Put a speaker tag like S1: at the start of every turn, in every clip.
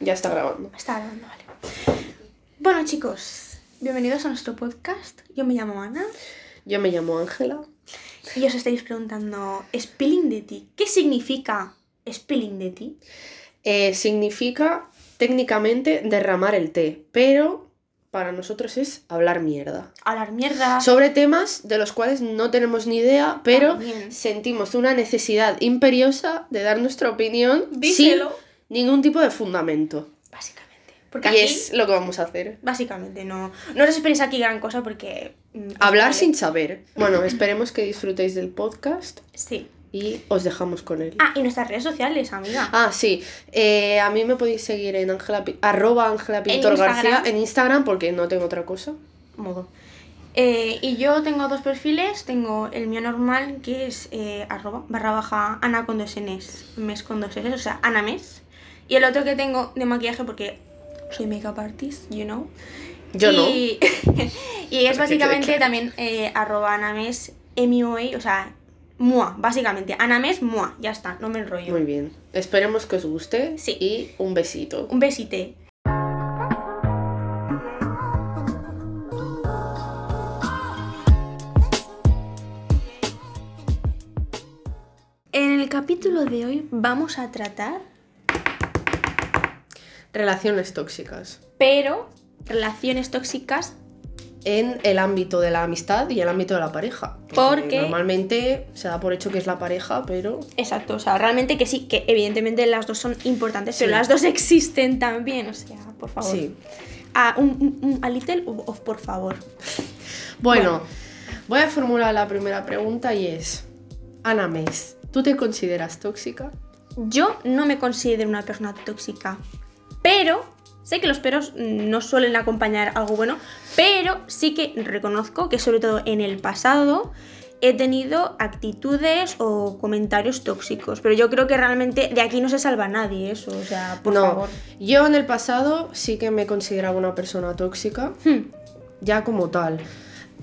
S1: Ya está grabando.
S2: Está grabando, vale. Bueno, chicos, bienvenidos a nuestro podcast. Yo me llamo Ana
S1: Yo me llamo Ángela.
S2: y os estáis preguntando, spilling de ti. ¿Qué significa spilling de ti?
S1: Eh, significa técnicamente derramar el té, pero para nosotros es hablar mierda.
S2: Hablar mierda.
S1: Sobre temas de los cuales no tenemos ni idea, pero
S2: También.
S1: sentimos una necesidad imperiosa de dar nuestra opinión
S2: Díselo.
S1: sin ningún tipo de fundamento.
S2: Básicamente. Porque
S1: Y
S2: aquí,
S1: es lo que vamos a hacer.
S2: básicamente, no, no os esperéis aquí gran cosa porque... mm,
S1: Hablar sin saber. Bueno, esperemos que disfrutéis del podcast
S2: Sí.
S1: y os dejamos con él.
S2: Ah, y nuestras redes sociales, amiga.
S1: Ah, sí. Eh, a mí me podéis seguir en Ángela Pi- arroba Ángela Pintor García en Instagram porque no tengo otra cosa.
S2: modo. Eh, y yo tengo dos perfiles, tengo el mío normal que es eh, arroba barra baja ana con dos Ns, mes con dos S, o sea, Ana Mes. Y el otro que tengo de maquillaje porque soy makeup artist, you know.
S1: Yo no.
S2: y, y es básicamente también eh, arroba anames MUA, o sea, mua, básicamente. Anames mua, ya está, no me enrollo.
S1: Muy bien. Esperemos que os guste
S2: Sí.
S1: y un besito.
S2: Un besite. En el capítulo de hoy vamos a tratar,
S1: Relaciones tóxicas.
S2: pero relaciones tóxicas
S1: En el ámbito de la amistad y el ámbito de la pareja.
S2: Porque-
S1: Normalmente se da por hecho que es la pareja, pero
S2: Exacto, o sea, realmente que sí, que evidentemente las dos son importantes, pero las dos existen también, o sea, por favor.
S1: sí.
S2: Ah, un, un- un- a little of por favor.
S1: Bueno, voy a formular la primera pregunta y es, Ana Mes, ¿tú te consideras tóxica?
S2: Yo no me considero una persona tóxica, pero sé que los peros no suelen acompañar algo bueno, pero sí que reconozco que sobre todo en el pasado he tenido actitudes o comentarios tóxicos, pero yo creo que realmente de aquí no se salva nadie eso, o sea, por
S1: no,
S2: favor.
S1: yo en el pasado sí que me consideraba una persona tóxica,
S2: Hmm.
S1: ya como tal.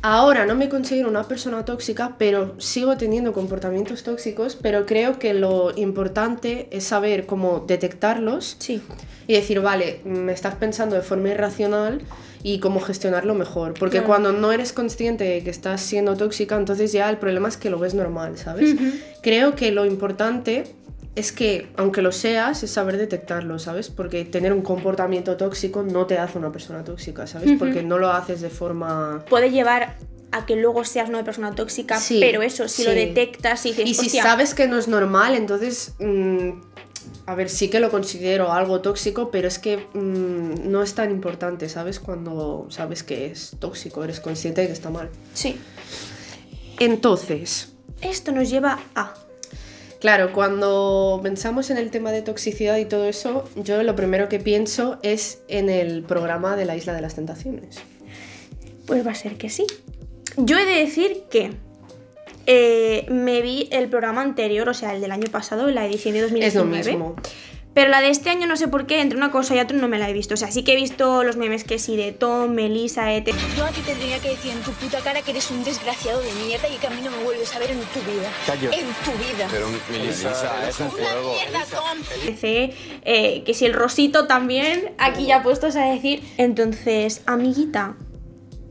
S1: Ahora no me considero una persona tóxica, pero sigo teniendo comportamientos tóxicos, pero creo que lo importante es saber cómo detectarlos
S2: Sí.
S1: y decir, vale, me estás pensando de forma irracional y cómo gestionarlo mejor. Porque
S2: Claro.
S1: cuando no eres consciente de que estás siendo tóxica, entonces ya el problema es que lo ves normal, ¿sabes? Creo que lo importante es que, aunque lo seas, es saber detectarlo, ¿sabes? Porque tener un comportamiento tóxico no te hace una persona tóxica, ¿sabes? Porque no lo haces de forma...
S2: Puede llevar a que luego seas una persona tóxica,
S1: Sí,
S2: pero eso, si lo detectas y dices,
S1: Y si
S2: "Hostia,
S1: sabes que no es normal, entonces, mm, a ver, sí que lo considero algo tóxico, pero es que mm, no es tan importante, ¿sabes? Cuando sabes que es tóxico, eres consciente de que está mal.
S2: Sí.
S1: Entonces,
S2: Esto nos lleva a...
S1: claro, cuando pensamos en el tema de toxicidad y todo eso, yo lo primero que pienso es en el programa de la Isla de las Tentaciones.
S2: Pues va a ser que sí. Yo he de decir que eh, me vi el programa anterior, o sea, el del año pasado, la edición de
S1: Es
S2: 2019.
S1: lo mismo.
S2: Pero la de este año no sé por qué, entre una cosa y otra no me la he visto. O sea, sí que he visto los memes que sí de Tom, Melissa, E ET.
S3: Yo a ti tendría que decir en tu puta cara que eres un desgraciado de mierda y que a mí no me vuelves a ver en tu vida.
S4: Callo.
S3: En tu vida.
S4: Pero Melissa, es un juego.
S3: mierda, Tom.
S2: etc, eh, que si el rosito también, aquí ya puestos a decir. Entonces, amiguita,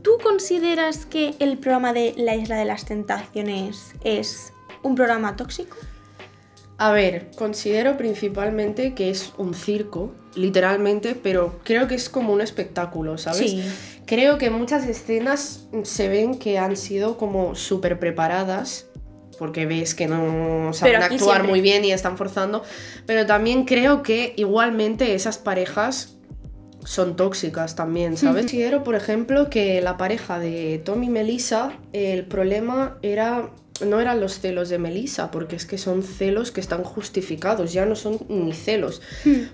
S2: ¿tú consideras que el programa de La Isla de las Tentaciones es un programa tóxico?
S1: A ver, considero principalmente que es un circo, literalmente, pero creo que es como un espectáculo, ¿sabes?
S2: Sí.
S1: Creo que muchas escenas se ven que han sido como súper preparadas, porque ves que no saben actuar
S2: siempre.
S1: muy bien y están forzando, pero también creo que igualmente esas parejas son tóxicas también, ¿sabes? Considero, por ejemplo, que la pareja de Tom y Melissa, el problema era no eran los celos de Melissa, porque es que son celos que están justificados, ya no son ni celos.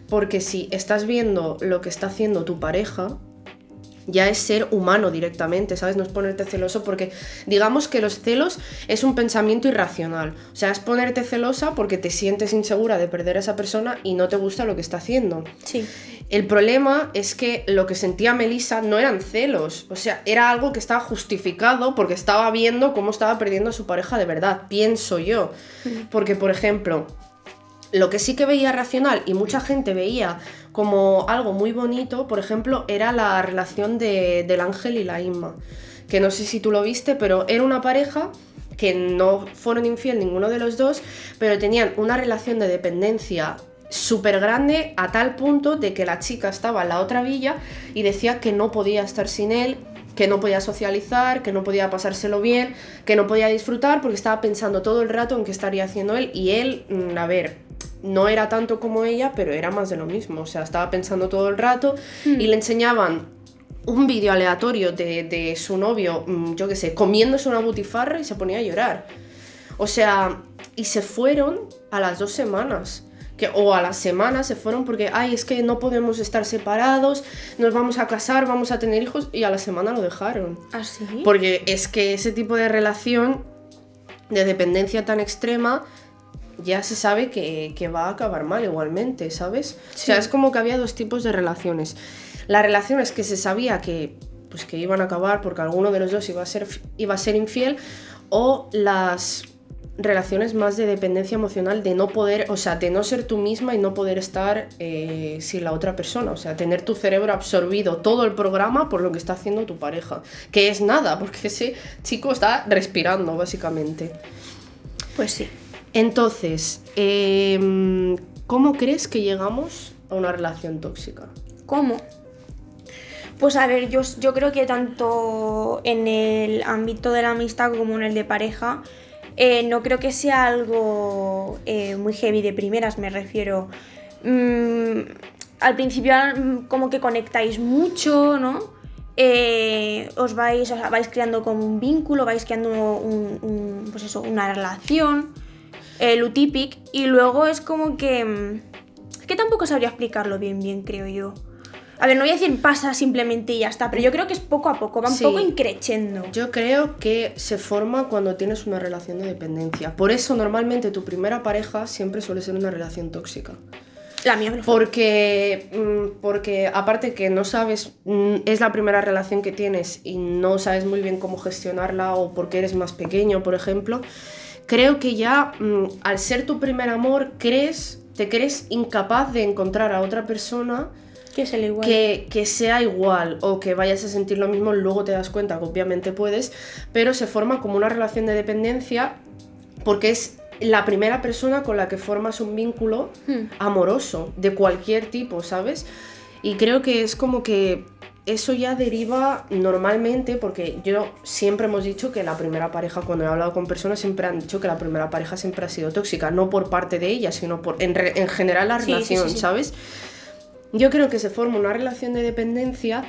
S1: Porque si estás viendo lo que está haciendo tu pareja, ya es ser humano directamente, ¿sabes? No es ponerte celoso porque digamos que los celos es un pensamiento irracional. O sea, es ponerte celosa porque te sientes insegura de perder a esa persona y no te gusta lo que está haciendo.
S2: Sí.
S1: El problema es que lo que sentía Melissa no eran celos, o sea, era algo que estaba justificado porque estaba viendo cómo estaba perdiendo a su pareja de verdad, pienso yo. Porque, por ejemplo, lo que sí que veía racional y mucha gente veía como algo muy bonito, por ejemplo, era la relación de, del Ángel y la Inma, que no sé si tú lo viste, pero era una pareja que no fueron infiel ninguno de los dos, pero tenían una relación de dependencia súper grande a tal punto de que la chica estaba en la otra villa y decía que no podía estar sin él, que no podía socializar, que no podía pasárselo bien, que no podía disfrutar porque estaba pensando todo el rato en qué estaría haciendo él y él, mm, a ver, no era tanto como ella, pero era más de lo mismo, o sea, estaba pensando todo el rato y le enseñaban un vídeo aleatorio de, de su novio, mm, yo qué sé, comiéndose una butifarra y se ponía a llorar. O sea, y se fueron a las dos semanas. Que, o a la semana se fueron porque, ay, es que no podemos estar separados, nos vamos a casar, vamos a tener hijos, y a la semana lo dejaron.
S2: ¿Ah, sí?
S1: Porque es que ese tipo de relación de dependencia tan extrema ya se sabe que, que va a acabar mal igualmente, ¿sabes? O sea, es como que había dos tipos de relaciones. Las relaciones que se sabía que, pues, que iban a acabar porque alguno de los dos iba a ser, iba a ser infiel, o las relaciones más de dependencia emocional, de no poder, o sea, de no ser tú misma y no poder estar eh, sin la otra persona, o sea, tener tu cerebro absorbido todo el programa por lo que está haciendo tu pareja, que es nada, porque ese chico está respirando, básicamente.
S2: Pues sí.
S1: Entonces, em, ¿cómo crees que llegamos a una relación tóxica?
S2: ¿Cómo? Pues a ver, yo, creo que tanto en el ámbito de la amistad como en el de pareja, eh, no creo que sea algo eh, muy heavy de primeras, me refiero. Mm, al principio mm, como que conectáis mucho, ¿no? Eh, os vais, vais creando como un vínculo, vais creando pues una relación, lo típico, y luego es como que... mm, Es que tampoco sabría explicarlo bien, bien, creo yo. A ver, no voy a decir pasa simplemente y ya está, pero yo creo que es poco a poco, va un
S1: Sí.
S2: poco increchendo.
S1: Yo creo que se forma cuando tienes una relación de dependencia. Por eso normalmente tu primera pareja siempre suele ser una relación tóxica.
S2: La mía me.
S1: Porque, mm, porque aparte que no sabes, mm, es la primera relación que tienes y no sabes muy bien cómo gestionarla o porque eres más pequeño, por ejemplo, creo que ya mm, al ser tu primer amor crees, te crees incapaz de encontrar a otra persona
S2: Que igual.
S1: que, que sea igual o que vayas a sentir lo mismo, luego te das cuenta que obviamente puedes, pero se forma como una relación de dependencia porque es la primera persona con la que formas un vínculo
S2: Hmm.
S1: amoroso de cualquier tipo, ¿sabes? Y creo que es como que eso ya deriva normalmente, porque yo siempre hemos dicho que la primera pareja, cuando he hablado con personas, siempre han dicho que la primera pareja siempre ha sido tóxica, no por parte de ella, sino por en, re- en general la
S2: Sí, sí, sí,
S1: relación,
S2: sí.
S1: ¿sabes? Yo creo que se forma una relación de dependencia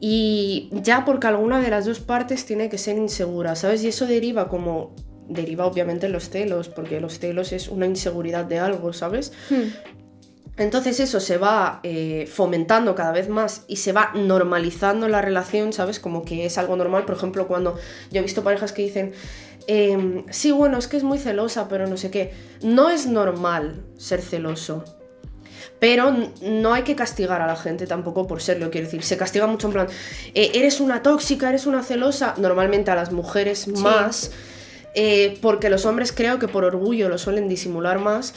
S1: y ya porque alguna de las dos partes tiene que ser insegura, ¿sabes? Y eso deriva como... Deriva obviamente en los celos, porque los celos es una inseguridad de algo, ¿sabes?
S2: Hmm.
S1: Entonces eso se va eh, fomentando cada vez más y se va normalizando la relación, ¿sabes? Como que es algo normal. Por ejemplo, cuando yo he visto parejas que dicen, em, sí, bueno, es que es muy celosa, pero no sé qué. No es normal ser celoso. Pero no hay que castigar a la gente tampoco por serlo, quiero decir, se castiga mucho en plan, eh, eres una tóxica, eres una celosa, normalmente a las mujeres más, eh, porque los hombres creo que por orgullo lo suelen disimular más,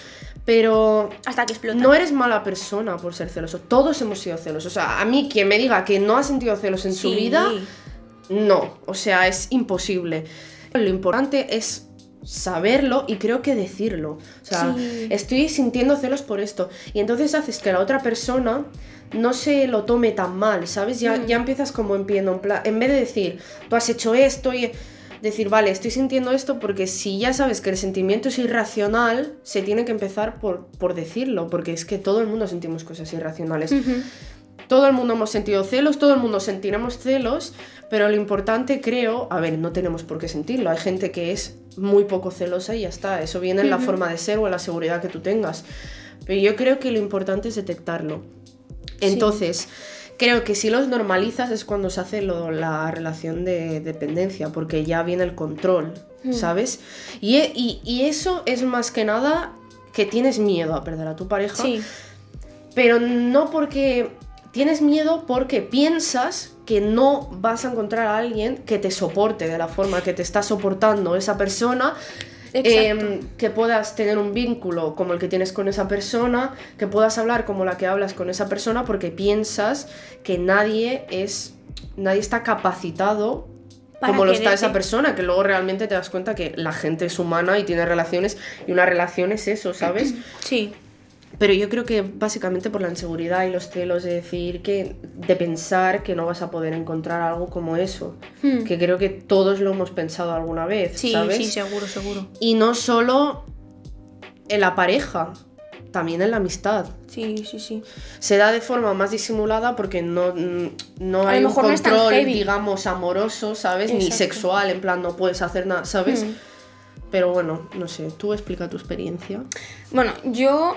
S1: pero
S2: Hasta que explota.
S1: no eres mala persona por ser celoso. Todos hemos sido celosos. O sea, a mí quien me diga que no ha sentido celos en su vida, no. O sea, es imposible. Lo importante es saberlo y creo que decirlo. O sea,
S2: Sí.
S1: estoy sintiendo celos por esto. Y entonces haces que la otra persona no se lo tome tan mal, ¿sabes? Ya,
S2: Mm.
S1: ya empiezas como en pie, en en vez de decir, tú has hecho esto y decir, vale, estoy sintiendo esto porque si ya sabes que el sentimiento es irracional, se tiene que empezar por, por decirlo, porque es que todo el mundo sentimos cosas irracionales. Todo el mundo hemos sentido celos, todo el mundo sentiremos celos, pero lo importante creo, a ver, no tenemos por qué sentirlo, hay gente que es muy poco celosa y ya está, eso viene en la forma de ser o en la seguridad que tú tengas. Pero yo creo que lo importante es detectarlo. Entonces, creo que si los normalizas es cuando se hace lo- la relación de dependencia, porque ya viene el control,
S2: Mm.
S1: ¿sabes? Y, e- y- y eso es más que nada que tienes miedo a perder a tu pareja,
S2: Sí.
S1: pero no porque tienes miedo porque piensas que no vas a encontrar a alguien que te soporte de la forma que te está soportando esa persona Em, que puedas tener un vínculo como el que tienes con esa persona, que puedas hablar como la que hablas con esa persona porque piensas que nadie es nadie está capacitado como lo está esa persona, que luego realmente te das cuenta que la gente es humana y tiene relaciones y una relación es eso, ¿sabes?
S2: Sí.
S1: Pero yo creo que básicamente por la inseguridad y los celos de decir que, de pensar que no vas a poder encontrar algo como eso.
S2: Hmm.
S1: Que creo que todos lo hemos pensado alguna vez,
S2: Sí,
S1: ¿sabes?
S2: sí, seguro, seguro.
S1: Y no solo en la pareja, también en la amistad.
S2: Sí, sí, sí.
S1: Se da de forma más disimulada porque no, mm, no hay un
S2: no
S1: control, digamos, amoroso, ¿sabes? Ni sexual, en plan, no puedes hacer nada, ¿sabes?
S2: Hmm.
S1: Pero bueno, no sé, tú explica tu experiencia.
S2: Bueno, yo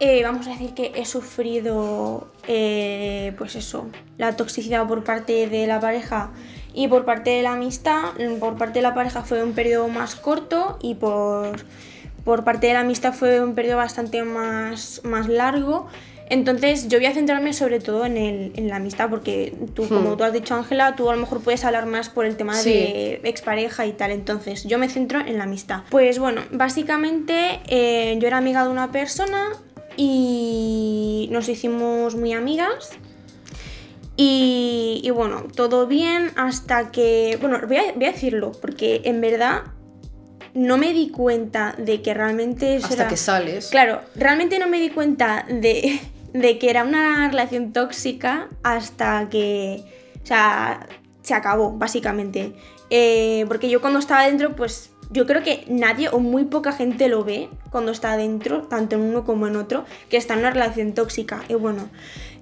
S2: eh, vamos a decir que he sufrido, eh, pues eso, la toxicidad por parte de la pareja y por parte de la amistad. Por parte de la pareja fue un periodo más corto y por, por parte de la amistad fue un periodo bastante más, más largo. Entonces yo voy a centrarme sobre todo en, el, en la amistad porque tú, como
S1: Hmm.
S2: tú has dicho Ángela, tú a lo mejor puedes hablar más por el tema
S1: Sí.
S2: de expareja y tal. Entonces yo me centro en la amistad. Pues bueno, básicamente eh, yo era amiga de una persona y nos hicimos muy amigas. Y, y bueno, todo bien hasta que, bueno, voy a, voy a decirlo, porque en verdad no me di cuenta de que realmente
S1: Hasta
S2: era-
S1: que sales.
S2: Claro, realmente no me di cuenta de, de que era una relación tóxica hasta que, o sea, se acabó, básicamente. Eh, porque yo cuando estaba dentro, pues yo creo que nadie o muy poca gente lo ve cuando está dentro, tanto en uno como en otro, que está en una relación tóxica. Y bueno,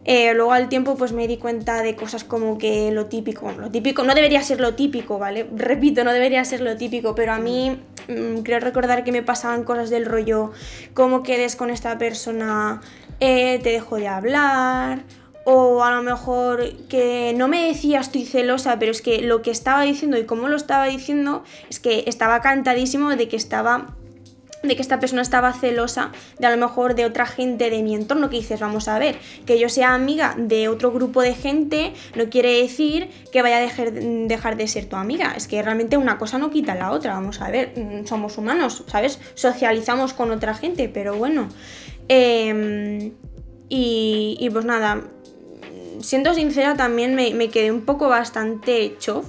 S2: eh, luego al tiempo pues me di cuenta de cosas como que lo típico, lo típico no debería ser lo típico, ¿vale? Repito, no debería ser lo típico, pero a mí mm, creo recordar que me pasaban cosas del rollo, cómo quedes con esta persona, eh, te dejo de hablar, o a lo mejor que no me decía estoy celosa, pero es que lo que estaba diciendo y cómo lo estaba diciendo es que estaba cantadísimo de que estaba de que esta persona estaba celosa de a lo mejor de otra gente de mi entorno que dices, vamos a ver, que yo sea amiga de otro grupo de gente no quiere decir que vaya a dejar, dejar de ser tu amiga, es que realmente una cosa no quita la otra, vamos a ver, mm, somos humanos, ¿sabes? Socializamos con otra gente, pero bueno. Em, y, y pues nada, siendo sincera también me, me quedé un poco bastante chof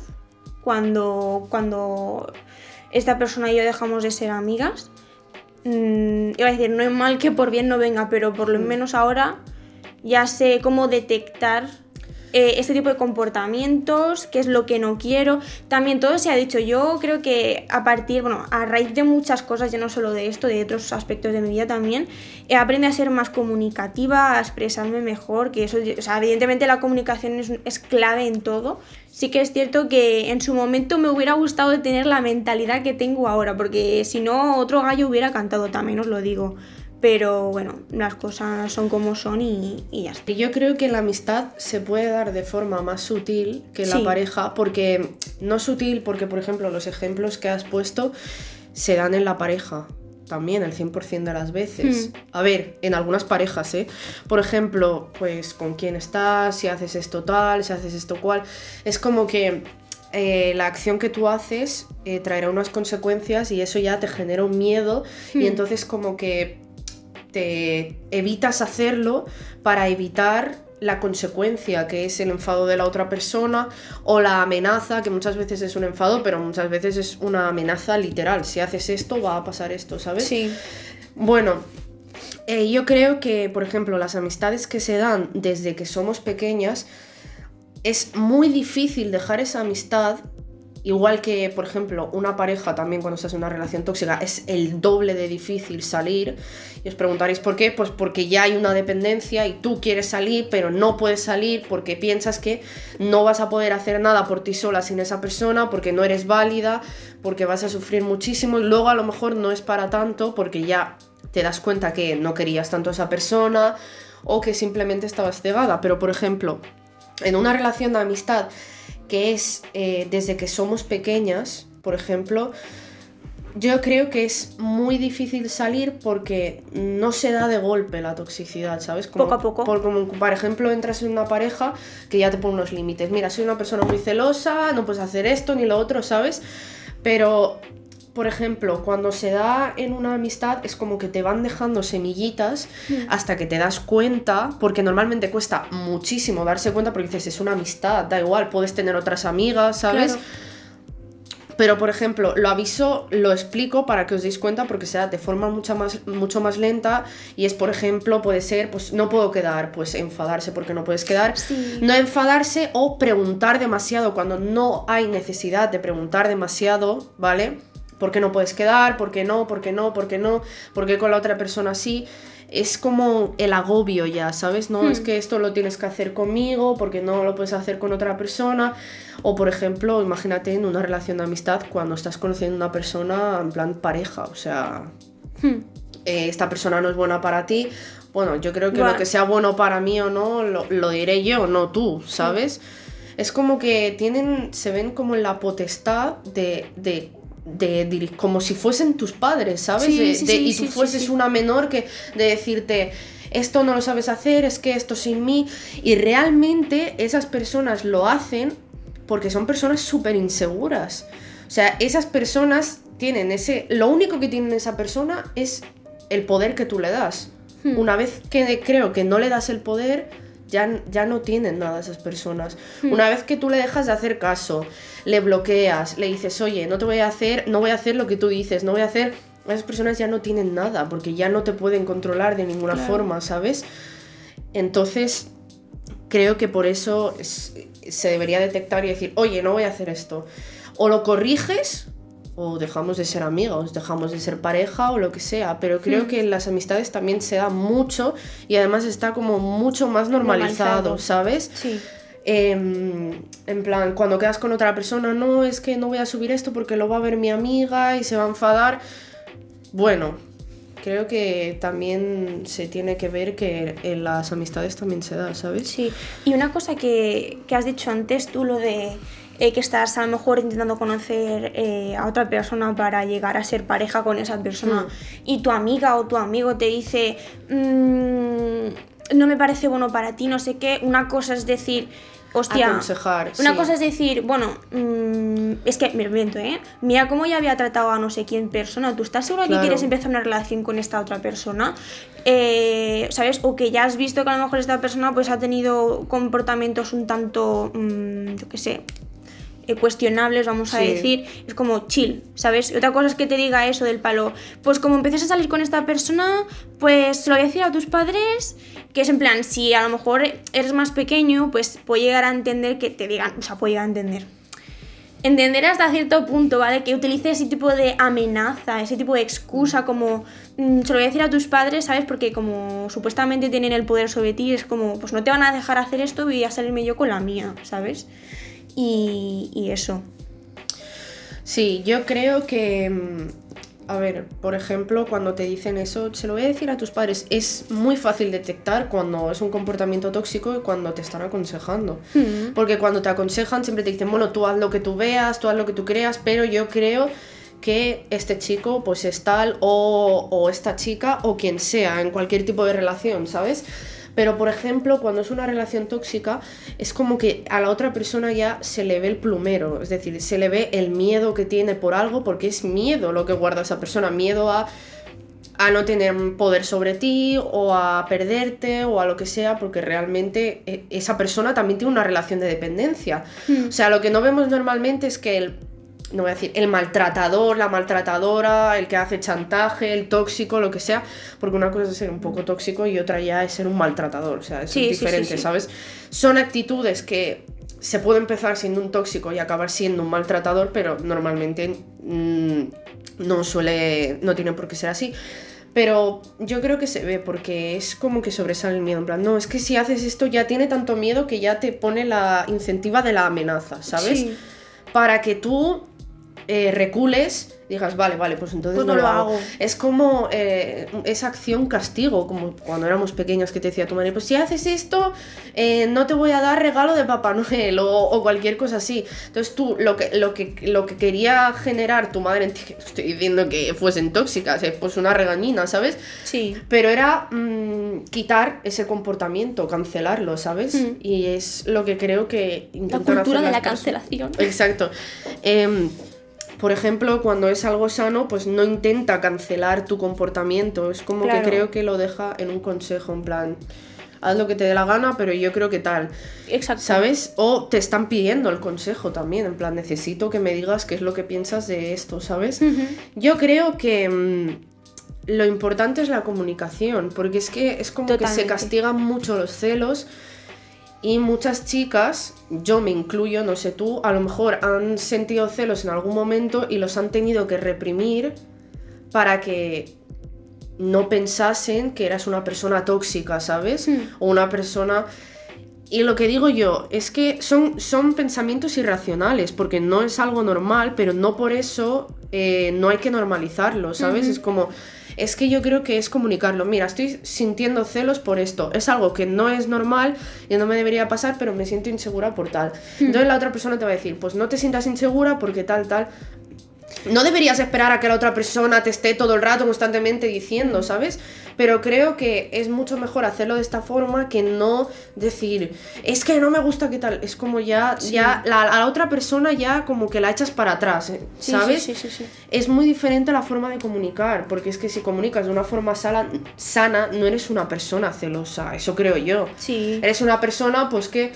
S2: cuando, cuando esta persona y yo dejamos de ser amigas. Mm, iba a decir, no es mal que por bien no venga, pero por lo menos ahora ya sé cómo detectar eh, este tipo de comportamientos, qué es lo que no quiero. También todo se ha dicho, yo creo que a partir, bueno, a raíz de muchas cosas, ya no solo de esto, de otros aspectos de mi vida también, he aprendido a ser más comunicativa, a expresarme mejor, que eso, o sea, evidentemente la comunicación es, es clave en todo. Sí que es cierto que en su momento me hubiera gustado tener la mentalidad que tengo ahora, porque si no, otro gallo hubiera cantado, también os lo digo. Pero bueno, las cosas son como son y, y ya está.
S1: Y yo creo que la amistad se puede dar de forma más sutil que la
S2: Sí.
S1: pareja, porque no sutil, porque por ejemplo los ejemplos que has puesto se dan en la pareja también el 100% de las veces.
S2: Hmm.
S1: A ver, en algunas parejas, ¿eh? Por ejemplo, pues con quién estás, si haces esto tal, si haces esto cual. Es como que eh, la acción que tú haces eh, traerá unas consecuencias y eso ya te genera un miedo y
S2: Hmm.
S1: entonces como que te evitas hacerlo para evitar la consecuencia que es el enfado de la otra persona o la amenaza, que muchas veces es un enfado, pero muchas veces es una amenaza literal. Si haces esto, va a pasar esto, ¿sabes?
S2: Sí.
S1: Bueno, eh, yo creo que, por ejemplo, las amistades que se dan desde que somos pequeñas, es muy difícil dejar esa amistad, igual que, por ejemplo, una pareja también cuando estás en una relación tóxica, es el doble de difícil salir. Y os preguntaréis por qué, pues porque ya hay una dependencia y tú quieres salir, pero no puedes salir porque piensas que no vas a poder hacer nada por ti sola sin esa persona, porque no eres válida, porque vas a sufrir muchísimo y luego a lo mejor no es para tanto porque ya te das cuenta que no querías tanto a esa persona o que simplemente estabas cegada. Pero por ejemplo, en una relación de amistad que es eh, desde que somos pequeñas, por ejemplo, yo creo que es muy difícil salir porque no se da de golpe la toxicidad, ¿sabes?
S2: Poco a poco.
S1: Por, como, por ejemplo, entras en una pareja que ya te pone unos límites. Mira, soy una persona muy celosa, no puedes hacer esto ni lo otro, ¿sabes? Pero por ejemplo, cuando se da en una amistad es como que te van dejando semillitas
S2: Mm.
S1: hasta que te das cuenta, porque normalmente cuesta muchísimo darse cuenta porque dices, es una amistad, da igual, puedes tener otras amigas, ¿sabes?
S2: Claro.
S1: Pero, por ejemplo, lo aviso, lo explico para que os deis cuenta porque se da de forma mucho más, mucho más lenta y es, por ejemplo, puede ser, pues no puedo quedar, pues enfadarse porque no puedes quedar,
S2: Sí.
S1: no enfadarse o preguntar demasiado cuando no hay necesidad de preguntar demasiado, ¿vale? ¿Por qué no puedes quedar? ¿Por qué no? ¿Por qué no? ¿Por qué no? ¿Por qué con la otra persona sí? Es como el agobio ya, ¿sabes? No es
S2: Hmm.
S1: que esto lo tienes que hacer conmigo porque no lo puedes hacer con otra persona. O por ejemplo, imagínate en una relación de amistad cuando estás conociendo a una persona en plan pareja, o sea,
S2: Hmm.
S1: eh, esta persona no es buena para ti. Bueno, yo creo que
S2: Bueno.
S1: lo que sea bueno para mí o no, lo, lo diré yo, no tú, ¿sabes? Es como que tienen, se ven como en la potestad de, de, de como si fuesen tus padres, ¿sabes?
S2: Sí,
S1: De-
S2: sí,
S1: de-
S2: sí,
S1: y tú fueses una menor que de decirte, esto no lo sabes hacer, es que esto sin mí. Y realmente esas personas lo hacen porque son personas súper inseguras. O sea, esas personas tienen ese... Lo único que tienen esa persona es el poder que tú le das.
S2: Hmm.
S1: Una vez que creo que no le das el poder, ya, ya no tienen nada esas personas.
S2: Hmm.
S1: Una vez que tú le dejas de hacer caso, le bloqueas, le dices, oye, no te voy a hacer, no voy a hacer lo que tú dices, no voy a hacer... Esas personas ya no tienen nada, porque ya no te pueden controlar de ninguna
S2: Claro.
S1: forma, ¿sabes? Entonces, creo que por eso es- se debería detectar y decir, oye, no voy a hacer esto. O lo corriges o dejamos de ser amigos, dejamos de ser pareja o lo que sea. Pero creo
S2: Hmm.
S1: que en las amistades también se da mucho y además está como mucho más normalizado,
S2: Normalizado.
S1: ¿sabes?
S2: Sí.
S1: Em, en plan, cuando quedas con otra persona, no, es que no voy a subir esto porque lo va a ver mi amiga y se va a enfadar. Bueno, creo que también se tiene que ver que en las amistades también se da, ¿sabes?
S2: Sí, y una cosa que, que has dicho antes, tú lo de eh, que estás a lo mejor intentando conocer eh, a otra persona para llegar a ser pareja con esa persona
S1: Mm.
S2: y tu amiga o tu amigo te dice, "Mm, no me parece bueno para ti, no sé qué, una cosa es decir, hostia,
S1: Aconsejar.
S2: una
S1: sí.
S2: cosa es decir, bueno, mm, es que me miento, ¿eh? Mira cómo ya había tratado a no sé quién persona. ¿Tú estás segura
S1: Claro.
S2: que quieres empezar una relación con esta otra persona? Eh, ¿Sabes? O que ya has visto que a lo mejor esta persona pues ha tenido comportamientos un tanto, mm, yo qué sé, eh, cuestionables, vamos a decir, es como chill, ¿sabes? Y otra cosa es que te diga eso del palo, pues como empieces a salir con esta persona, pues se lo voy a decir a tus padres, que es en plan, si a lo mejor eres más pequeño, pues puede llegar a entender que te digan, o sea, puede llegar a entender. Entender hasta cierto punto, ¿vale? Que utilice ese tipo de amenaza, ese tipo de excusa, como mm, se lo voy a decir a tus padres, ¿sabes? Porque como supuestamente tienen el poder sobre ti, es como, pues no te van a dejar hacer esto, voy a salirme yo con la mía, ¿sabes? Y, y eso.
S1: Sí, yo creo que, mm, a ver, por ejemplo, cuando te dicen eso, se lo voy a decir a tus padres, es muy fácil detectar cuando es un comportamiento tóxico y cuando te están aconsejando.
S2: Mm.
S1: Porque cuando te aconsejan siempre te dicen, bueno, tú haz lo que tú veas, tú haz lo que tú creas, pero yo creo que este chico pues es tal o, o esta chica o quien sea en cualquier tipo de relación, ¿sabes? Pero por ejemplo, cuando es una relación tóxica, es como que a la otra persona ya se le ve el plumero, es decir, se le ve el miedo que tiene por algo, porque es miedo lo que guarda esa persona, miedo a a no tener poder sobre ti o a perderte o a lo que sea, porque realmente eh, esa persona también tiene una relación de dependencia.
S2: Hmm.
S1: O sea, lo que no vemos normalmente es que el, no voy a decir, el maltratador, la maltratadora, el que hace chantaje, el tóxico, lo que sea, porque una cosa es ser un poco tóxico y otra ya es ser un maltratador, o sea, es
S2: sí,
S1: diferente,
S2: sí.
S1: ¿sabes? Son actitudes que se puede empezar siendo un tóxico y acabar siendo un maltratador, pero normalmente mm, no suele, no tiene por qué ser así. Pero yo creo que se ve porque es como que sobresale el miedo. En plan, no, es que si haces esto ya tiene tanto miedo que ya te pone la incentiva de la amenaza, ¿sabes?
S2: Sí.
S1: Para que tú eh, recules, digas, vale, vale, pues entonces
S2: Pues
S1: no,
S2: no
S1: lo hago.
S2: hago.
S1: Es como eh, esa acción-castigo, como cuando éramos pequeñas que te decía tu madre, pues si haces esto, eh, no te voy a dar regalo de Papá Noel o, o cualquier cosa así. Entonces tú, lo que, lo, que, lo que quería generar tu madre en ti, que no estoy diciendo que fuesen tóxicas, eh, pues una regañina, ¿sabes?
S2: Sí.
S1: Pero era mm, quitar ese comportamiento, cancelarlo, ¿sabes?
S2: Mm.
S1: Y es lo que creo que
S2: La cultura de la
S1: personas.
S2: cancelación.
S1: Exacto. Em, por ejemplo, cuando es algo sano, pues no intenta cancelar tu comportamiento. Es como
S2: Claro.
S1: que creo que lo deja en un consejo, en plan, haz lo que te dé la gana, pero yo creo que tal.
S2: Exacto.
S1: ¿Sabes? O te están pidiendo el consejo también, en plan, necesito que me digas qué es lo que piensas de esto, ¿sabes? Yo creo que mm, lo importante es la comunicación, porque es que es como que se castigan mucho los celos y muchas chicas, yo me incluyo, no sé tú, a lo mejor han sentido celos en algún momento y los han tenido que reprimir para que no pensasen que eras una persona tóxica, ¿sabes?
S2: Hmm.
S1: O una persona... Y lo que digo yo es que son, son pensamientos irracionales, porque no es algo normal, pero no por eso eh, no hay que normalizarlo, ¿sabes? Es como, es que yo creo que es comunicarlo. Mira, estoy sintiendo celos por esto. Es algo que no es normal y no me debería pasar, pero me siento insegura por tal. Entonces la otra persona te va a decir, pues no te sientas insegura porque tal, tal. No deberías esperar a que la otra persona te esté todo el rato constantemente diciendo, ¿sabes? Pero creo que es mucho mejor hacerlo de esta forma que no decir, es que no me gusta qué tal. Es como ya, ya la, a la otra persona ya como que la echas para atrás, ¿eh?
S2: Sí,
S1: ¿sabes?
S2: Sí, sí, sí, sí.
S1: Es muy diferente la forma de comunicar, porque es que si comunicas de una forma sala- sana, no eres una persona celosa, eso creo yo.
S2: Sí.
S1: Eres una persona, pues que,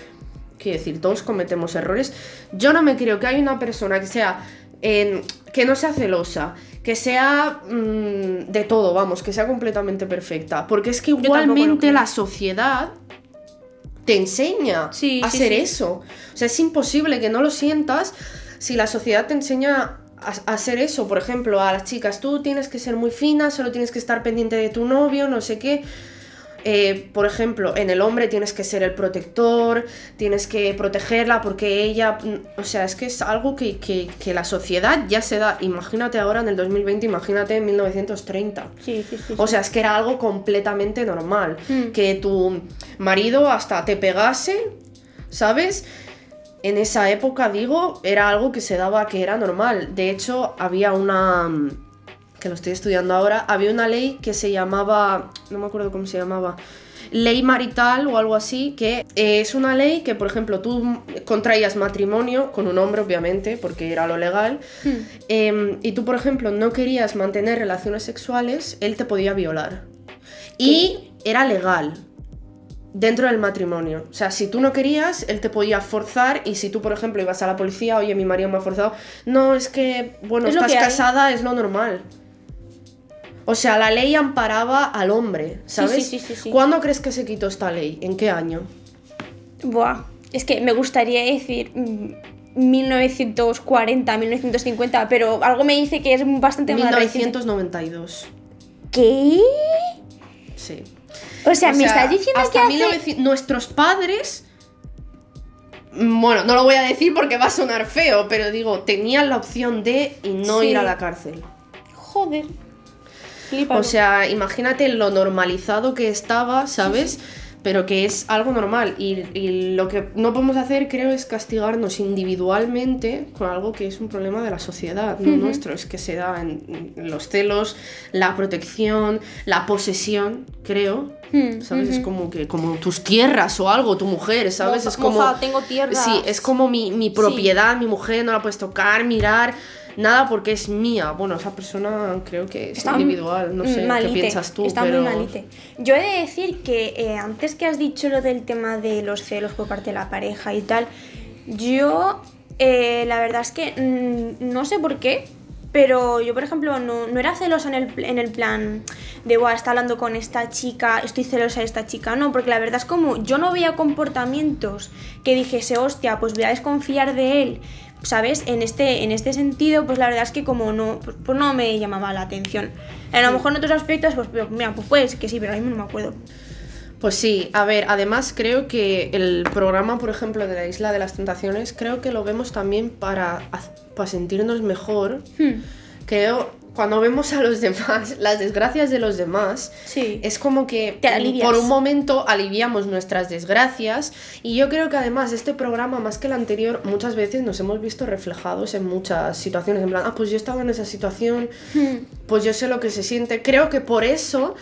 S1: quiero decir, todos cometemos errores. Yo no me creo que hay una persona que sea, eh, que no sea celosa, que sea mm, de todo, vamos, que sea completamente perfecta. Porque es que igualmente la sociedad te enseña
S2: Sí,
S1: a
S2: sí,
S1: hacer
S2: sí.
S1: eso. O sea, es imposible que no lo sientas si la sociedad te enseña a hacer eso. Por ejemplo, a las chicas, tú tienes que ser muy fina, solo tienes que estar pendiente de tu novio, no sé qué. Eh, por ejemplo, en el hombre tienes que ser el protector, tienes que protegerla porque ella, mm, o sea, es que es algo que, que- que la sociedad ya se da. Imagínate ahora en el 2020, imagínate en 1930.
S2: Sí, sí, sí.
S1: O sea, es que era algo completamente normal.
S2: Mm.
S1: Que tu marido hasta te pegase, ¿sabes? En esa época, digo, era algo que se daba que era normal. De hecho, había una. Que lo estoy estudiando ahora, había una ley que se llamaba. No me acuerdo cómo se llamaba. Ley marital o algo así, que eh, es una ley que, por ejemplo, tú contraías matrimonio con un hombre, obviamente, porque era lo legal,
S2: Hmm.
S1: eh, y tú, por ejemplo, no querías mantener relaciones sexuales, él te podía violar. Y era legal dentro del matrimonio. O sea, si tú no querías, él te podía forzar y si tú, por ejemplo, ibas a la policía, oye, mi marido me ha forzado, no, es que, bueno,
S2: Es
S1: estás casada, es lo normal. O sea, la ley amparaba al hombre, ¿sabes?
S2: sí, sí, sí.
S1: ¿Cuándo crees que se quitó esta ley? ¿En qué año?
S2: Buah. Es que me gustaría decir mm, 1940, 1950, pero algo me dice que es bastante más reciente.
S1: 1992.
S2: ¿Qué?
S1: Sí.
S2: O sea,
S1: O
S2: me
S1: sea,
S2: estás diciendo
S1: hasta
S2: que hace...
S1: 1900 nuestros padres mm, bueno, no lo voy a decir porque va a sonar feo, pero digo, tenían la opción de y no
S2: Sí.
S1: ir a la cárcel.
S2: Joder. Flipalo.
S1: O sea, imagínate lo normalizado que estaba, ¿sabes? Pero que es algo normal. Y, y lo que no podemos hacer, creo, es castigarnos individualmente con algo que es un problema de la sociedad, no nuestro. Es que se da en, en los celos, la protección, la posesión, creo.
S2: Hmm,
S1: ¿Sabes? Es
S2: ujú.
S1: como que como tus tierras o algo, tu mujer, ¿sabes?
S2: Mofa-
S1: es como
S2: mofa, tengo tierras.
S1: Sí, es como mi, mi propiedad, mi mujer, no la puedes tocar, mirar, nada porque es mía. Bueno, esa persona creo que es
S2: Está
S1: individual, no sé
S2: malite,
S1: qué piensas tú,
S2: Está
S1: pero
S2: muy malite. Yo he de decir que eh, antes que has dicho lo del tema de los celos por parte de la pareja y tal, yo eh, la verdad es que mm, no sé por qué, pero yo por ejemplo no, no era celosa en el, en el plan de, guau, está hablando con esta chica, estoy celosa de esta chica, no, porque la verdad es como yo no veía comportamientos que dijese, hostia, pues voy a desconfiar de él. ¿Sabes? En este, en este sentido, pues la verdad es que como no, pues, no me llamaba la atención. A lo mejor en otros aspectos, pues pues, mira, pues puede ser que sí, pero ahora mismo no me acuerdo.
S1: Pues sí, a ver, además creo que el programa, por ejemplo, de la Isla de las Tentaciones, creo que lo vemos también para, para sentirnos mejor.
S2: Hmm,
S1: Creo, cuando vemos a los demás, las desgracias de los demás,
S2: Sí.
S1: es como que por un momento aliviamos nuestras desgracias. Y yo creo que además este programa más que el anterior muchas veces nos hemos visto reflejados en muchas situaciones. En plan ah pues yo estaba en esa situación
S2: Hmm,
S1: pues yo sé lo que se siente creo que por eso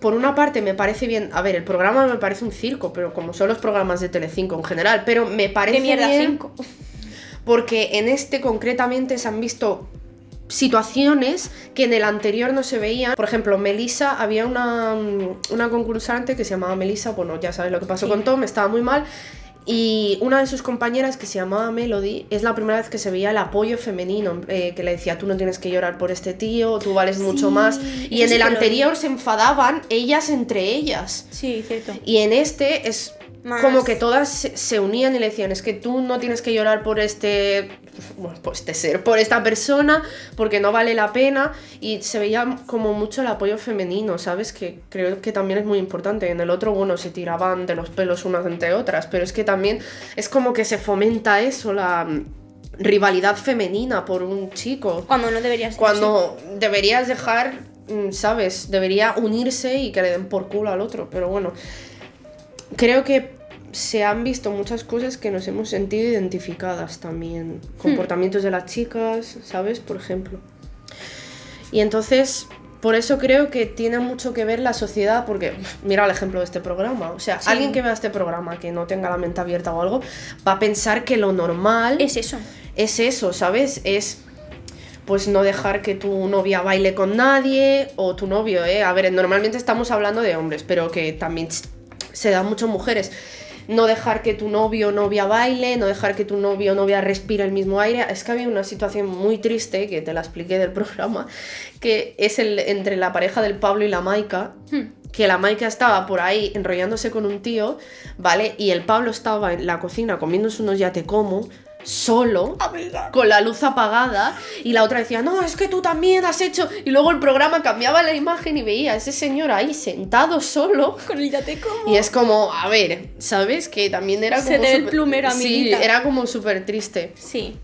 S1: por una parte me parece bien a ver el programa me parece un circo pero como son los programas de Telecinco en general pero me parece
S2: De mierda,
S1: bien
S2: cinco.
S1: porque en este concretamente se han visto situaciones que en el anterior no se veían. Por ejemplo, Melissa, había una, una concursante que se llamaba Melissa, bueno, ya sabes lo que pasó
S2: Sí.
S1: con Tom, estaba muy mal. Y una de sus compañeras, que se llamaba Melody, es la primera vez que se veía el apoyo femenino, eh, que le decía, tú no tienes que llorar por este tío, tú vales mucho más. Y en el anterior se enfadaban ellas entre ellas.
S2: Sí, cierto.
S1: Y en este es
S2: Más-
S1: como que todas se, unían y le decían, es que tú no tienes que llorar por este, bueno, por este ser, por esta persona, porque no vale la pena. Y se veía como mucho el apoyo femenino, ¿sabes? Que creo que también es muy importante. En el otro, bueno, se tiraban de los pelos unas entre otras, pero es que también es como que se fomenta eso, la mm, rivalidad femenina por un chico.
S2: Cuando no debería ser
S1: Cuando deberías dejar, mm, ¿sabes? Debería unirse y que le den por culo al otro. Pero bueno, creo que se han visto muchas cosas que nos hemos sentido identificadas también. Comportamientos de las chicas, ¿sabes? Por ejemplo. Y entonces, por eso creo que tiene mucho que ver la sociedad, porque mira el ejemplo de este programa. O sea,
S2: Sí.
S1: alguien que vea este programa que no tenga la mente abierta o algo, va a pensar que lo normal
S2: Es eso.
S1: es eso, ¿sabes? Es pues no dejar que tu novia baile con nadie o tu novio, ¿eh? A ver, normalmente estamos hablando de hombres, pero que también se da mucho mujeres. No dejar que tu novio o novia baile, no dejar que tu novio o novia respire el mismo aire. Es que había una situación muy triste, que te la expliqué del programa, que es el, entre la pareja del Pablo y la Maika,
S2: Hmm.
S1: que la Maika estaba por ahí enrollándose con un tío, ¿vale? Y el Pablo estaba en la cocina comiéndose unos ya te como, solo, con la luz apagada, y la otra decía, no, es que tú también has hecho. Y luego el programa cambiaba la imagen y veía a ese señor ahí sentado solo.
S2: Con el ya te como.
S1: Y es como, a ver, ¿sabes? Que también era como.
S2: ve el plumero,
S1: Sí, era como súper triste.
S2: Sí.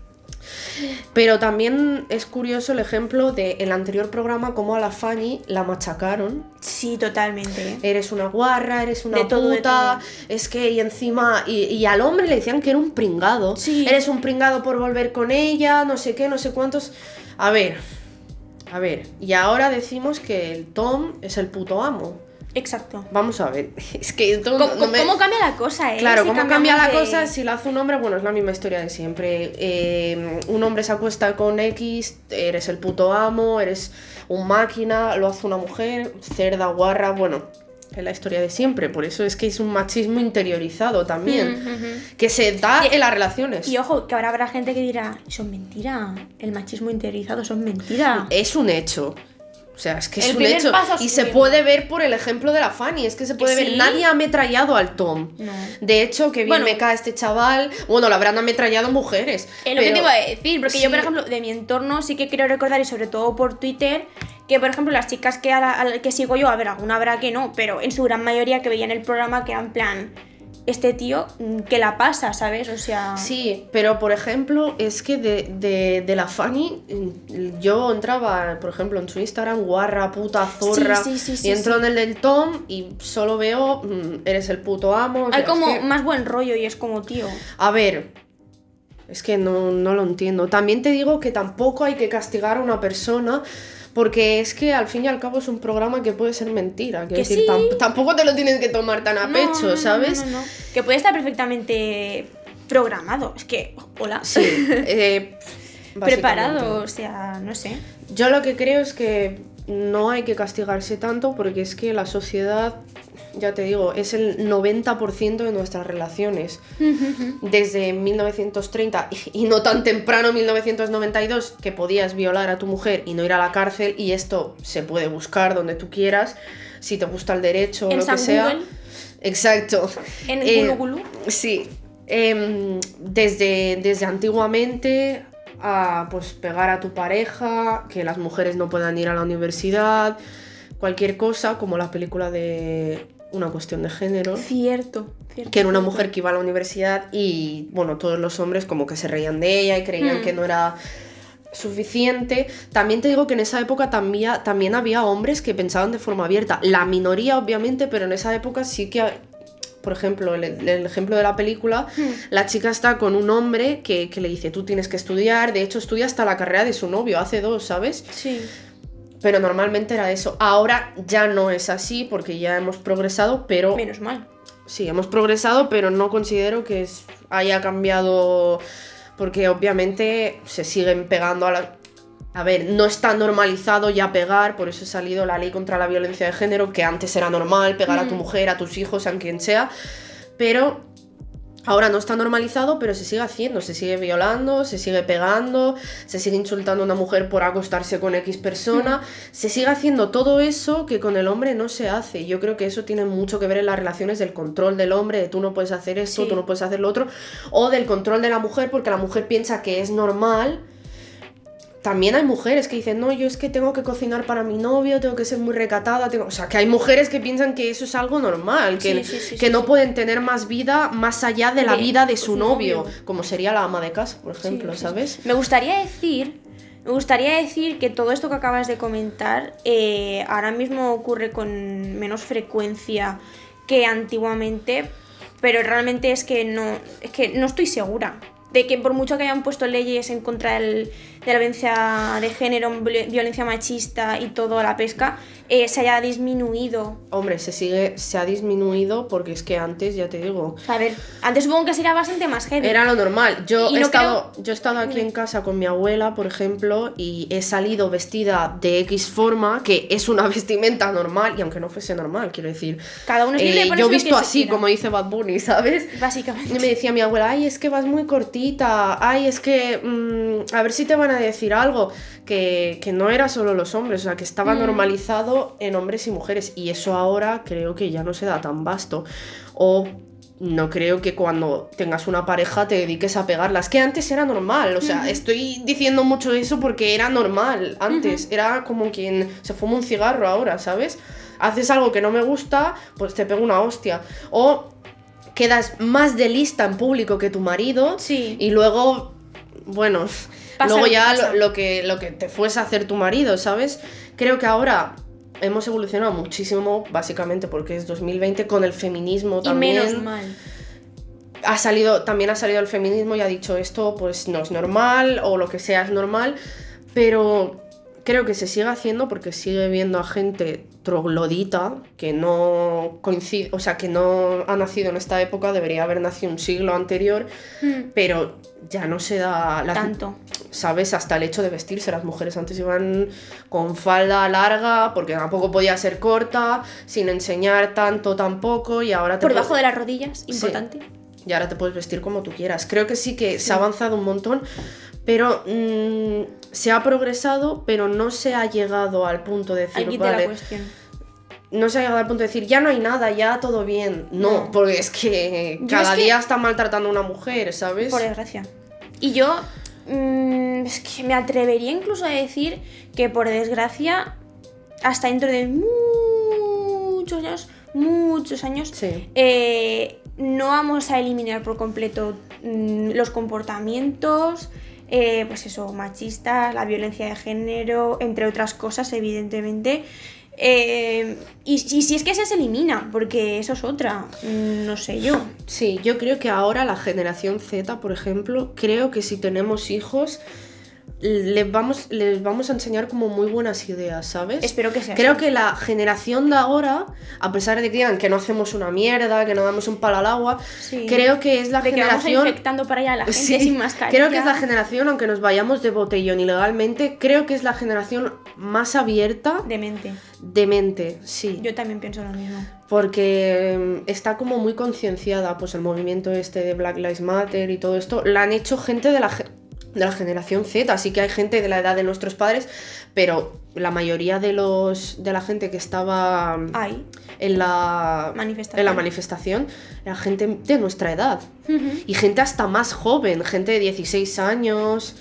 S1: Pero también es curioso el ejemplo del anterior programa, como a la Fanny la machacaron.
S2: Sí, totalmente.
S1: Eres una guarra, eres una
S2: De todo, de
S1: puta, es que y encima, y, y al hombre le decían que era un pringado.
S2: Sí.
S1: Eres un pringado por volver con ella, no sé qué, no sé cuántos. A ver, a ver, y ahora decimos que el Tom es el puto amo.
S2: Exacto.
S1: Vamos a ver, es que Tom
S2: ¿Cómo,
S1: no me-
S2: cómo cambia la cosa, eh?
S1: Claro,
S2: Si
S1: ¿cómo cambia la
S2: de-
S1: cosa? Si lo hace un hombre, bueno, es la misma historia de siempre. Eh, un hombre se acuesta con X, eres el puto amo, eres un máquina, lo hace una mujer, cerda, guarra, bueno, es la historia de siempre. Por eso es que es un machismo interiorizado también, que se da
S2: Y-
S1: en las relaciones.
S2: Y ojo, que ahora habrá gente que dirá, es mentira. El machismo interiorizado, es mentira.
S1: Es un hecho. O sea, es que es
S2: El
S1: un hecho. Y se puede ver por el ejemplo de la Fanny. Es que se puede ver. Nadie ha ametrallado al Tom.
S2: No.
S1: De hecho, que bien
S2: Bueno.
S1: me cae este chaval. Bueno, lo habrán ametrallado mujeres.
S2: Es lo que te iba a decir, porque yo, por ejemplo, de mi entorno sí que quiero recordar, y sobre todo por Twitter, que, por ejemplo, las chicas que, a la- a la- que sigo yo, a ver, alguna habrá que no, pero en su gran mayoría que veían el programa que eran plan, este tío, mm, que la pasa, ¿sabes? O sea...
S1: Sí, pero por ejemplo, es que de, de, de la Fanny, mm, yo entraba, por ejemplo, en su Instagram, guarra, puta, zorra,
S2: sí, sí, sí,
S1: y entro en el del Tom y solo veo, mm, eres el puto amo.
S2: Hay como
S1: que-
S2: más buen rollo y es como, tío.
S1: A ver, es que no, no lo entiendo. También te digo que tampoco hay que castigar a una persona. Porque es que al fin y al cabo es un programa que puede ser mentira.
S2: Que
S1: decir,
S2: sí.
S1: tampoco te lo tienes que tomar tan a
S2: No,
S1: pecho,
S2: no,
S1: ¿sabes?
S2: no. Que puede estar perfectamente programado. Es que, hola.
S1: Sí. eh,
S2: Preparado, o sea, no sé.
S1: Yo lo que creo es que no hay que castigarse tanto porque es que la sociedad, ya te digo, es el 90% de nuestras relaciones. Desde 1930 y- y no tan temprano 1992 que podías violar a tu mujer y no ir a la cárcel y esto se puede buscar donde tú quieras, si te gusta el derecho o lo
S2: San
S1: que sea.
S2: Google.
S1: Exacto.
S2: En
S1: Eh,
S2: Gulu Gulu.
S1: Sí. Em, desde, desde antiguamente a pues pegar a tu pareja, que las mujeres no puedan ir a la universidad, cualquier cosa, como la película de una cuestión de género.
S2: Cierto, cierto.
S1: Que era una mujer que iba a la universidad y, bueno, todos los hombres como que se reían de ella y creían
S2: Hmm.
S1: que no era suficiente. También te digo que en esa época también, también había hombres que pensaban de forma abierta. La minoría, obviamente, pero en esa época sí que, por ejemplo, el, el ejemplo de la película,
S2: Hmm.
S1: la chica está con un hombre que, que le dice, tú tienes que estudiar, de hecho estudia hasta la carrera de su novio, hace dos, ¿sabes?
S2: Sí.
S1: Pero normalmente era eso. Ahora ya no es así porque ya hemos progresado, pero...
S2: Menos mal.
S1: Sí, hemos progresado, pero no considero que haya cambiado porque obviamente se siguen pegando a la... A ver, no está normalizado ya pegar, por eso ha salido la ley contra la violencia de género, que antes era normal pegar a tu mujer, a tus hijos, a quien sea, pero Ahora no está normalizado, pero se sigue haciendo, se sigue violando, se sigue pegando, se sigue insultando a una mujer por acostarse con X persona, se sigue haciendo todo eso que con el hombre no se hace. Yo creo que eso tiene mucho que ver en las relaciones del control del hombre, de tú no puedes hacer esto,
S2: Sí.
S1: tú no puedes hacer lo otro, o del control de la mujer porque la mujer piensa que es normal. También hay mujeres que dicen, no, yo es que tengo que cocinar para mi novio, tengo que ser muy recatada, tengo... o sea, que hay mujeres que piensan que eso es algo normal, que,
S2: Sí, sí, sí,
S1: que no pueden tener más vida más allá de la vida de su novio, como sería la ama de casa, por ejemplo. ¿sabes?
S2: Me gustaría decir, me gustaría decir que todo esto que acabas de comentar eh, ahora mismo ocurre con menos frecuencia que antiguamente, pero realmente es que no, es que no estoy segura de que por mucho que hayan puesto leyes en contra del- de la violencia de género, viol- violencia machista y todo a la pesca, eh, se haya disminuido.
S1: Hombre, se sigue, se ha disminuido porque es que antes, ya te digo,
S2: A ver, antes supongo que sería bastante más heavy.
S1: Era lo normal. Yo
S2: Y
S1: he,
S2: no
S1: estado, yo he estado aquí en casa con mi abuela, por ejemplo, y he salido vestida de X forma, que es una vestimenta normal, y aunque no fuese normal, quiero decir.
S2: Cada uno es libre de
S1: eh, yo
S2: que
S1: visto así, como dice Bad Bunny, ¿sabes?
S2: Básicamente.
S1: Y me decía mi abuela, ay, es que vas muy cortita, ay, es que mm, a ver si te van a decir algo, que, que no era solo los hombres, o sea, que estaba
S2: Mm.
S1: normalizado en hombres y mujeres, y eso ahora creo que ya no se da tan vasto. O no creo que cuando tengas una pareja te dediques a pegarla, es que antes era normal, o sea, estoy diciendo mucho de eso porque era normal antes, era como quien se fuma un cigarro ahora, ¿sabes? Haces algo que no me gusta, pues te pego una hostia. O quedas más de lista en público que tu marido
S2: Sí.
S1: y luego, bueno,
S2: Pasa
S1: luego
S2: lo
S1: ya lo, lo que, lo que te fuese a hacer tu marido, ¿sabes? Creo que ahora hemos evolucionado muchísimo, básicamente porque es 2020, con el feminismo
S2: Y
S1: también.
S2: menos mal.
S1: Ha salido, también ha salido el feminismo y ha dicho esto pues no es normal o lo que sea es normal, pero creo que se sigue haciendo porque sigue viendo a gente troglodita que no coincide, o sea, que no ha nacido en esta época, debería haber nacido un siglo anterior,
S2: Hmm,
S1: pero ya no se da la
S2: Tanto.
S1: ¿sabes? Hasta el hecho de vestirse. Las mujeres antes iban con falda larga, porque tampoco podía ser corta, sin enseñar tanto tampoco, y ahora te
S2: Por debajo de las rodillas, importante.
S1: Y ahora te puedes vestir como tú quieras. Creo que sí que se ha avanzado un montón, pero mm, se ha progresado, pero no se ha llegado al punto de decir,
S2: Aquí te la
S1: vale,
S2: cuestión.
S1: no se ha llegado al punto de decir, ya no hay nada, ya todo bien. No,
S2: No.
S1: porque es que
S2: Yo
S1: cada
S2: es que-
S1: día está maltratando a una mujer, ¿sabes?
S2: Por desgracia. Y yo mm, es que me atrevería incluso a decir que por desgracia, hasta dentro de muchos años, muchos años,
S1: Sí.
S2: eh, no vamos a eliminar por completo mm, los comportamientos, eh, pues eso, machistas, la violencia de género, entre otras cosas, evidentemente. Eh, y, y si es que se elimina, porque eso es otra, mm, no sé yo.
S1: Sí, yo creo que ahora la generación Z, por ejemplo, creo que si tenemos hijos, les vamos, les vamos a enseñar como muy buenas ideas, ¿sabes?
S2: Espero que sea
S1: Creo
S2: así.
S1: que la generación de ahora, a pesar de que digan que no hacemos una mierda, que no damos un palo al agua,
S2: Sí.
S1: creo que es la
S2: de que vamos
S1: generación...
S2: infectando para allá a la gente
S1: Sí,
S2: sin mascarilla.
S1: creo que es la generación, aunque nos vayamos de botellón ilegalmente, creo que es la generación más abierta
S2: Demente.
S1: de mente, sí.
S2: Yo también pienso lo mismo.
S1: Porque mm, está como muy concienciada, pues el movimiento este de Black Lives Matter y todo esto, la han hecho gente de la, de la generación Z, así que hay gente de la edad de nuestros padres, pero la mayoría de los de la gente que estaba
S2: Hay.
S1: en la
S2: Manifestación.
S1: en la manifestación era gente de nuestra edad y gente hasta más joven, gente de 16 años.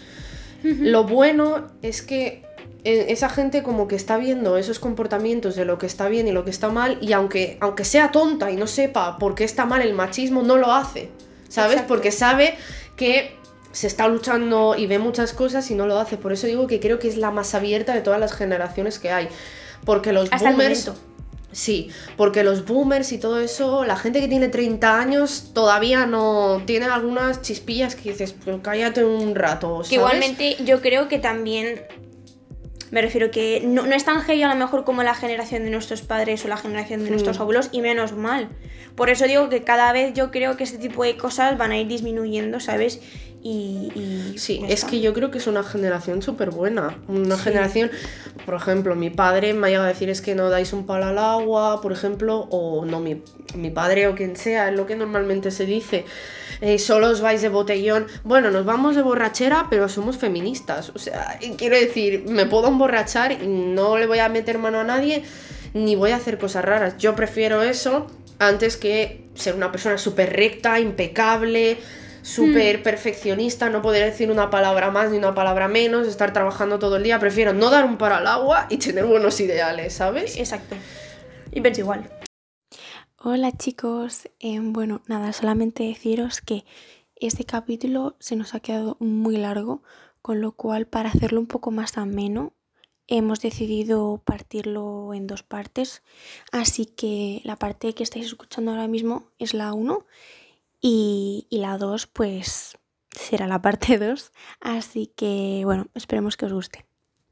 S1: Lo bueno es que eh, esa gente como que está viendo esos comportamientos de lo que está bien y lo que está mal y aunque, aunque sea tonta y no sepa por qué está mal el machismo, no lo hace, ¿sabes?
S2: Exacto.
S1: Porque sabe que se está luchando y ve muchas cosas y no lo hace. Por eso digo que creo que es la más abierta de todas las generaciones que hay. Porque los
S2: Hasta
S1: boomers... Sí, porque los boomers y todo eso, la gente que tiene 30 años todavía no tiene algunas chispillas que dices, pues cállate un rato. ¿sabes?
S2: Que igualmente yo creo que también. Me refiero que no, no es tan heavy a lo mejor como la generación de nuestros padres o la generación de nuestros
S1: Mm.
S2: abuelos, y menos mal. Por eso digo que cada vez yo creo que este tipo de cosas van a ir disminuyendo, ¿sabes?
S5: Y... y
S1: Sí, es que yo creo que es una generación súper buena. Una
S5: Sí.
S1: generación, por ejemplo, mi padre me ha llegado a decir es que no dais un palo al agua, por ejemplo, o no, mi, mi padre o quien sea, es lo que normalmente se dice. eh, solo os vais de botellón. Bueno, nos vamos de borrachera, pero somos feministas. O sea, quiero decir, me puedo emborrachar y no le voy a meter mano a nadie, ni voy a hacer cosas raras. Yo prefiero eso antes que ser una persona súper recta, impecable, súper perfeccionista, no poder decir una palabra más ni una palabra menos, estar trabajando todo el día. Prefiero no dar un paro al agua y tener buenos ideales, ¿sabes?
S5: Exacto. Y pienso igual.
S2: Hola chicos, Eh, bueno, nada, solamente deciros que este capítulo se nos ha quedado muy largo, con lo cual para hacerlo un poco más ameno hemos decidido partirlo en dos partes, así que la parte que estáis escuchando ahora mismo es la 1 y, y la 2 pues será la parte 2, así que bueno, esperemos que os guste.